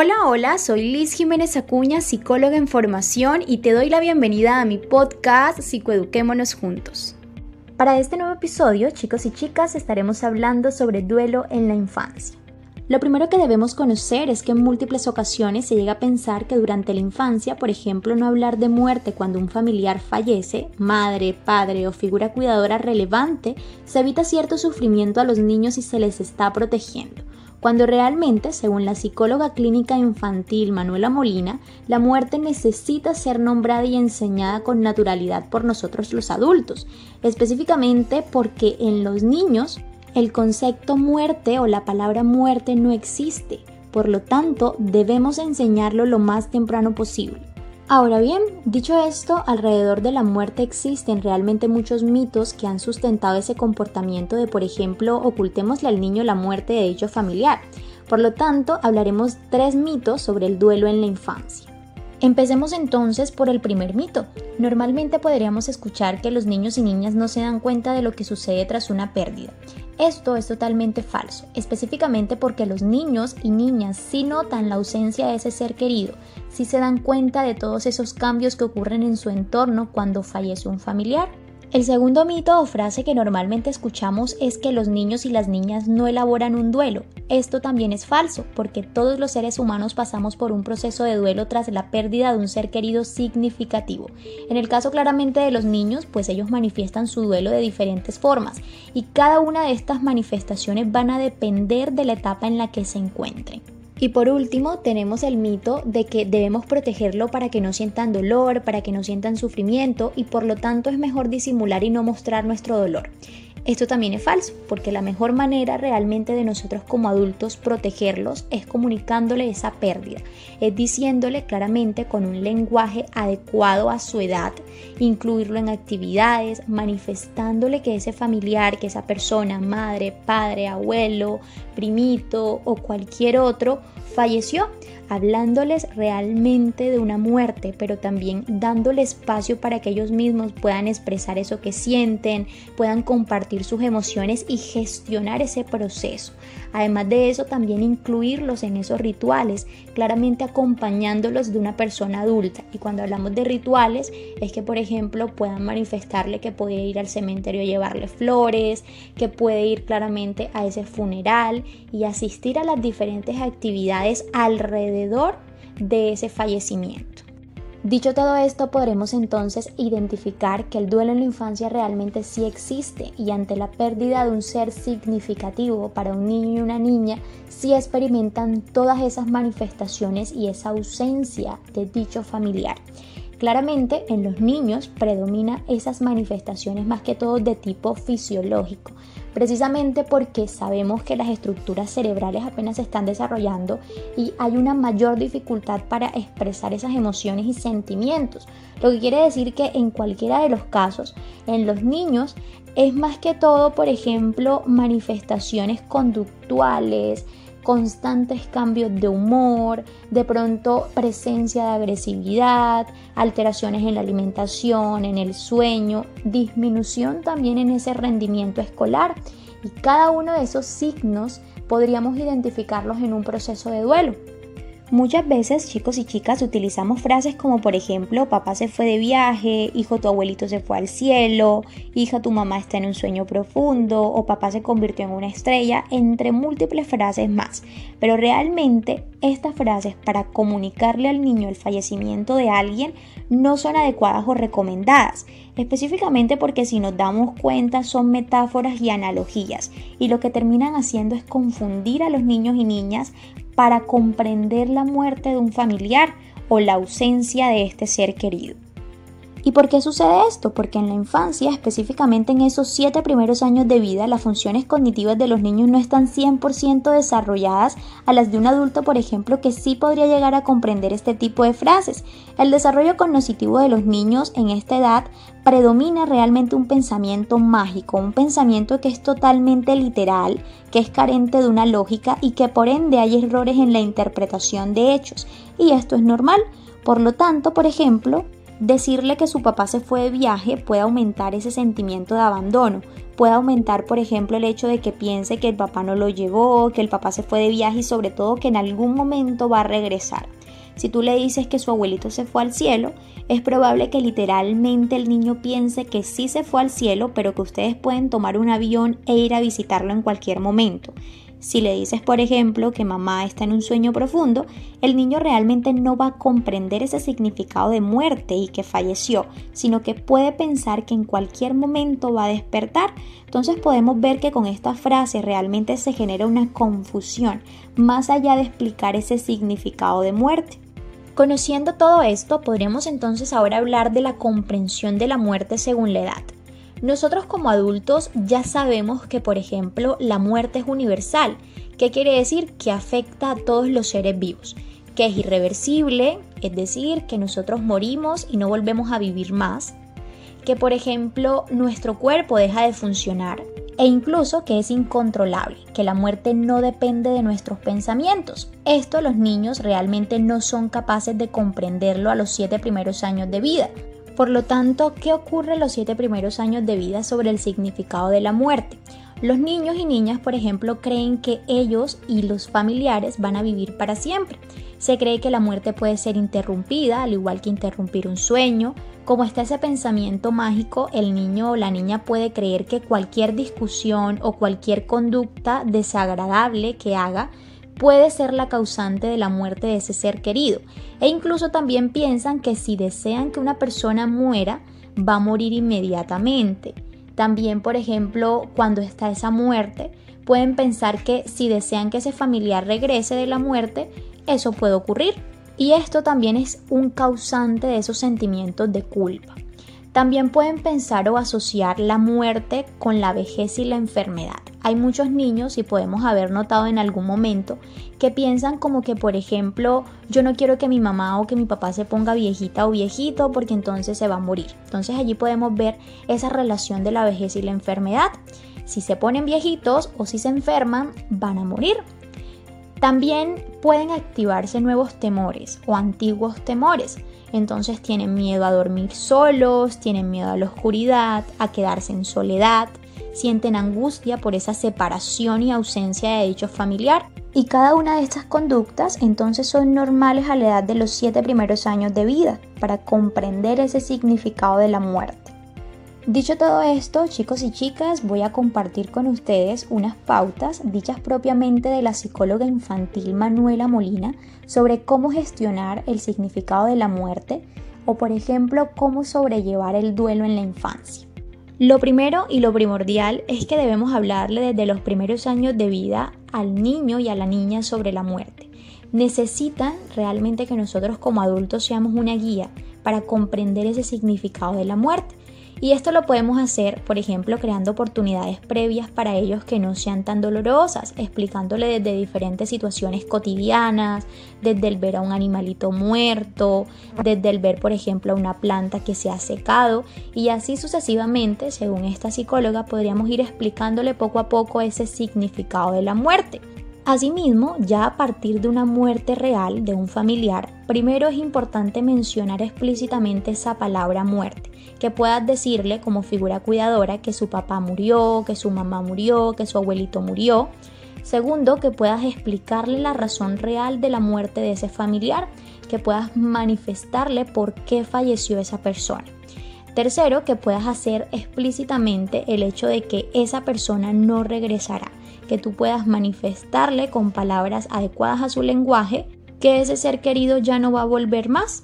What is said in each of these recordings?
Hola, hola, soy Liz Jiménez Acuña, psicóloga en formación y te doy la bienvenida a mi podcast Psicoeduquémonos Juntos. Para este nuevo episodio, chicos y chicas, estaremos hablando sobre duelo en la infancia. Lo primero que debemos conocer es que en múltiples ocasiones se llega a pensar que durante la infancia, por ejemplo, no hablar de muerte cuando un familiar fallece, madre, padre o figura cuidadora relevante, se evita cierto sufrimiento a los niños y se les está protegiendo cuando realmente, según la psicóloga clínica infantil Manuela Molina, la muerte necesita ser nombrada y enseñada con naturalidad por nosotros los adultos, específicamente porque en los niños el concepto muerte o la palabra muerte no existe, por lo tanto debemos enseñarlo lo más temprano posible. Ahora bien, dicho esto, alrededor de la muerte existen realmente muchos mitos que han sustentado ese comportamiento de, por ejemplo, ocultémosle al niño la muerte de dicho familiar. Por lo tanto, hablaremos tres mitos sobre el duelo en la infancia. Empecemos entonces por el primer mito. Normalmente podríamos escuchar que los niños y niñas no se dan cuenta de lo que sucede tras una pérdida. Esto es totalmente falso, específicamente porque los niños y niñas sí notan la ausencia de ese ser querido, sí se dan cuenta de todos esos cambios que ocurren en su entorno cuando fallece un familiar. El segundo mito o frase que normalmente escuchamos es que los niños y las niñas no elaboran un duelo. Esto también es falso, porque todos los seres humanos pasamos por un proceso de duelo tras la pérdida de un ser querido significativo. En el caso claramente de los niños, pues ellos manifiestan su duelo de diferentes formas, y cada una de estas manifestaciones van a depender de la etapa en la que se encuentren. Y por último, tenemos el mito de que debemos protegerlo para que no sientan dolor, para que no sientan sufrimiento y por lo tanto es mejor disimular y no mostrar nuestro dolor. Esto también es falso, porque la mejor manera realmente de nosotros como adultos protegerlos es comunicándole esa pérdida, es diciéndole claramente con un lenguaje adecuado a su edad, incluirlo en actividades, manifestándole que ese familiar, que esa persona, madre, padre, abuelo, primito o cualquier otro, falleció hablándoles realmente de una muerte, pero también dándole espacio para que ellos mismos puedan expresar eso que sienten, puedan compartir sus emociones y gestionar ese proceso. Además de eso, también incluirlos en esos rituales, claramente acompañándolos de una persona adulta. Y cuando hablamos de rituales, es que, por ejemplo, puedan manifestarle que puede ir al cementerio a llevarle flores, que puede ir claramente a ese funeral y asistir a las diferentes actividades alrededor de ese fallecimiento. Dicho todo esto, podremos entonces identificar que el duelo en la infancia realmente sí existe y ante la pérdida de un ser significativo para un niño y una niña, sí experimentan todas esas manifestaciones y esa ausencia de dicho familiar. Claramente en los niños predomina esas manifestaciones más que todo de tipo fisiológico, precisamente porque sabemos que las estructuras cerebrales apenas se están desarrollando y hay una mayor dificultad para expresar esas emociones y sentimientos. Lo que quiere decir que en cualquiera de los casos, en los niños es más que todo, por ejemplo, manifestaciones conductuales, constantes cambios de humor, de pronto presencia de agresividad, alteraciones en la alimentación, en el sueño, disminución también en ese rendimiento escolar. Y cada uno de esos signos podríamos identificarlos en un proceso de duelo. Muchas veces, chicos y chicas, utilizamos frases como por ejemplo, papá se fue de viaje, hijo tu abuelito se fue al cielo, hija tu mamá está en un sueño profundo o papá se convirtió en una estrella, entre múltiples frases más. Pero realmente estas frases para comunicarle al niño el fallecimiento de alguien no son adecuadas o recomendadas, específicamente porque si nos damos cuenta son metáforas y analogías y lo que terminan haciendo es confundir a los niños y niñas para comprender la muerte de un familiar o la ausencia de este ser querido. ¿Y por qué sucede esto? Porque en la infancia, específicamente en esos siete primeros años de vida, las funciones cognitivas de los niños no están 100% desarrolladas a las de un adulto, por ejemplo, que sí podría llegar a comprender este tipo de frases. El desarrollo cognitivo de los niños en esta edad predomina realmente un pensamiento mágico, un pensamiento que es totalmente literal, que es carente de una lógica y que por ende hay errores en la interpretación de hechos. Y esto es normal. Por lo tanto, por ejemplo, Decirle que su papá se fue de viaje puede aumentar ese sentimiento de abandono, puede aumentar, por ejemplo, el hecho de que piense que el papá no lo llevó, que el papá se fue de viaje y sobre todo que en algún momento va a regresar. Si tú le dices que su abuelito se fue al cielo, es probable que literalmente el niño piense que sí se fue al cielo, pero que ustedes pueden tomar un avión e ir a visitarlo en cualquier momento. Si le dices, por ejemplo, que mamá está en un sueño profundo, el niño realmente no va a comprender ese significado de muerte y que falleció, sino que puede pensar que en cualquier momento va a despertar. Entonces podemos ver que con esta frase realmente se genera una confusión, más allá de explicar ese significado de muerte. Conociendo todo esto, podríamos entonces ahora hablar de la comprensión de la muerte según la edad. Nosotros como adultos ya sabemos que, por ejemplo, la muerte es universal. ¿Qué quiere decir? Que afecta a todos los seres vivos, que es irreversible, es decir, que nosotros morimos y no volvemos a vivir más, que por ejemplo nuestro cuerpo deja de funcionar e incluso que es incontrolable, que la muerte no depende de nuestros pensamientos. Esto los niños realmente no son capaces de comprenderlo a los siete primeros años de vida. Por lo tanto, ¿qué ocurre los siete primeros años de vida sobre el significado de la muerte? Los niños y niñas, por ejemplo, creen que ellos y los familiares van a vivir para siempre. Se cree que la muerte puede ser interrumpida, al igual que interrumpir un sueño. Como está ese pensamiento mágico, el niño o la niña puede creer que cualquier discusión o cualquier conducta desagradable que haga puede ser la causante de la muerte de ese ser querido. E incluso también piensan que si desean que una persona muera, va a morir inmediatamente. También, por ejemplo, cuando está esa muerte, pueden pensar que si desean que ese familiar regrese de la muerte, eso puede ocurrir. Y esto también es un causante de esos sentimientos de culpa. También pueden pensar o asociar la muerte con la vejez y la enfermedad. Hay muchos niños, y podemos haber notado en algún momento, que piensan como que, por ejemplo, yo no quiero que mi mamá o que mi papá se ponga viejita o viejito porque entonces se va a morir. Entonces allí podemos ver esa relación de la vejez y la enfermedad. Si se ponen viejitos o si se enferman, van a morir. También pueden activarse nuevos temores o antiguos temores. Entonces tienen miedo a dormir solos, tienen miedo a la oscuridad, a quedarse en soledad, sienten angustia por esa separación y ausencia de dicho familiar. Y cada una de estas conductas entonces son normales a la edad de los siete primeros años de vida para comprender ese significado de la muerte. Dicho todo esto, chicos y chicas, voy a compartir con ustedes unas pautas dichas propiamente de la psicóloga infantil Manuela Molina sobre cómo gestionar el significado de la muerte o por ejemplo cómo sobrellevar el duelo en la infancia. Lo primero y lo primordial es que debemos hablarle desde los primeros años de vida al niño y a la niña sobre la muerte. Necesitan realmente que nosotros como adultos seamos una guía para comprender ese significado de la muerte. Y esto lo podemos hacer, por ejemplo, creando oportunidades previas para ellos que no sean tan dolorosas, explicándole desde diferentes situaciones cotidianas, desde el ver a un animalito muerto, desde el ver, por ejemplo, a una planta que se ha secado y así sucesivamente, según esta psicóloga, podríamos ir explicándole poco a poco ese significado de la muerte. Asimismo, ya a partir de una muerte real de un familiar, primero es importante mencionar explícitamente esa palabra muerte, que puedas decirle como figura cuidadora que su papá murió, que su mamá murió, que su abuelito murió. Segundo, que puedas explicarle la razón real de la muerte de ese familiar, que puedas manifestarle por qué falleció esa persona. Tercero, que puedas hacer explícitamente el hecho de que esa persona no regresará que tú puedas manifestarle con palabras adecuadas a su lenguaje que ese ser querido ya no va a volver más.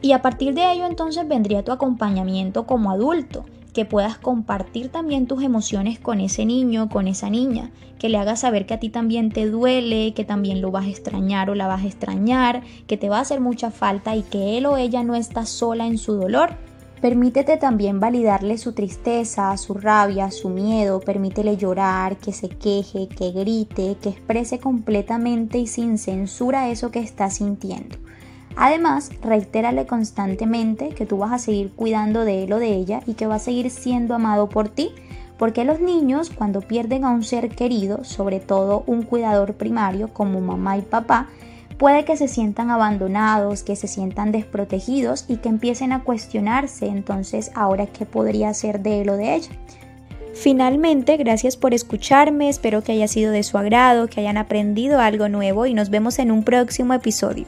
Y a partir de ello entonces vendría tu acompañamiento como adulto, que puedas compartir también tus emociones con ese niño, con esa niña, que le hagas saber que a ti también te duele, que también lo vas a extrañar o la vas a extrañar, que te va a hacer mucha falta y que él o ella no está sola en su dolor Permítete también validarle su tristeza, su rabia, su miedo, permítele llorar, que se queje, que grite, que exprese completamente y sin censura eso que está sintiendo. Además, reitérale constantemente que tú vas a seguir cuidando de él o de ella y que va a seguir siendo amado por ti, porque los niños cuando pierden a un ser querido, sobre todo un cuidador primario como mamá y papá, Puede que se sientan abandonados, que se sientan desprotegidos y que empiecen a cuestionarse entonces ahora qué podría hacer de él o de ella. Finalmente, gracias por escucharme, espero que haya sido de su agrado, que hayan aprendido algo nuevo y nos vemos en un próximo episodio.